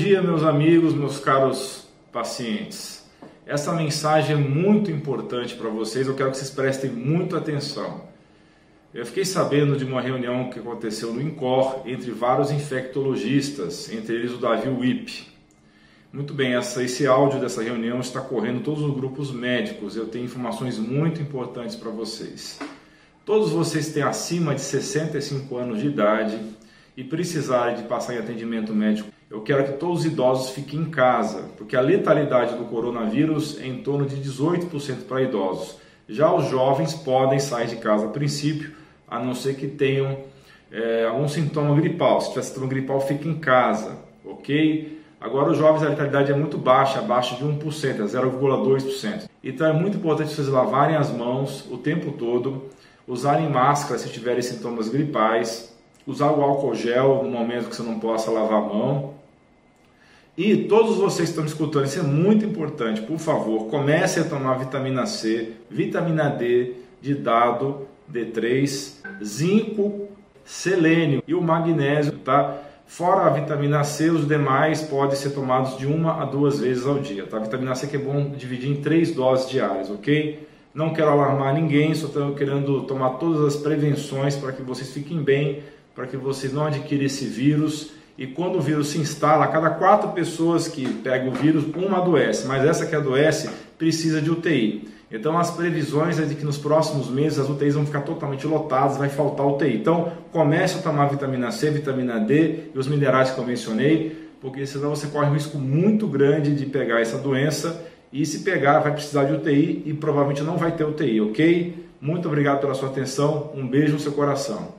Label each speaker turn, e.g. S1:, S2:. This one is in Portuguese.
S1: dia, meus amigos, meus caros pacientes. Essa mensagem é muito importante para vocês, eu quero que vocês prestem muita atenção. Eu fiquei sabendo de uma reunião que aconteceu no INCOR entre vários infectologistas, entre eles o Davi Wip. Muito bem, essa, esse áudio dessa reunião está correndo todos os grupos médicos. Eu tenho informações muito importantes para vocês. Todos vocês têm acima de 65 anos de idade e precisarem de passar em atendimento médico, eu quero que todos os idosos fiquem em casa, porque a letalidade do coronavírus é em torno de 18% para idosos. Já os jovens podem sair de casa a princípio, a não ser que tenham é, algum sintoma gripal. Se tiver sintoma gripal, fique em casa, ok? Agora, os jovens, a letalidade é muito baixa, abaixo de 1%, é 0,2%. Então, é muito importante vocês lavarem as mãos o tempo todo, usarem máscara se tiverem sintomas gripais, usar o álcool gel no momento que você não possa lavar a mão. E todos vocês que estão me escutando, isso é muito importante, por favor, comecem a tomar vitamina C, vitamina D de dado, D3, zinco, selênio e o magnésio, tá? Fora a vitamina C, os demais podem ser tomados de uma a duas vezes ao dia. Tá? A vitamina C que é bom dividir em três doses diárias, ok? Não quero alarmar ninguém, só estou querendo tomar todas as prevenções para que vocês fiquem bem, para que vocês não adquirem esse vírus. E quando o vírus se instala, a cada quatro pessoas que pegam o vírus, uma adoece, mas essa que adoece precisa de UTI. Então as previsões é de que nos próximos meses as UTIs vão ficar totalmente lotadas, vai faltar UTI. Então comece a tomar vitamina C, vitamina D e os minerais que eu mencionei, porque senão você corre um risco muito grande de pegar essa doença e se pegar vai precisar de UTI e provavelmente não vai ter UTI, ok? Muito obrigado pela sua atenção, um beijo no seu coração.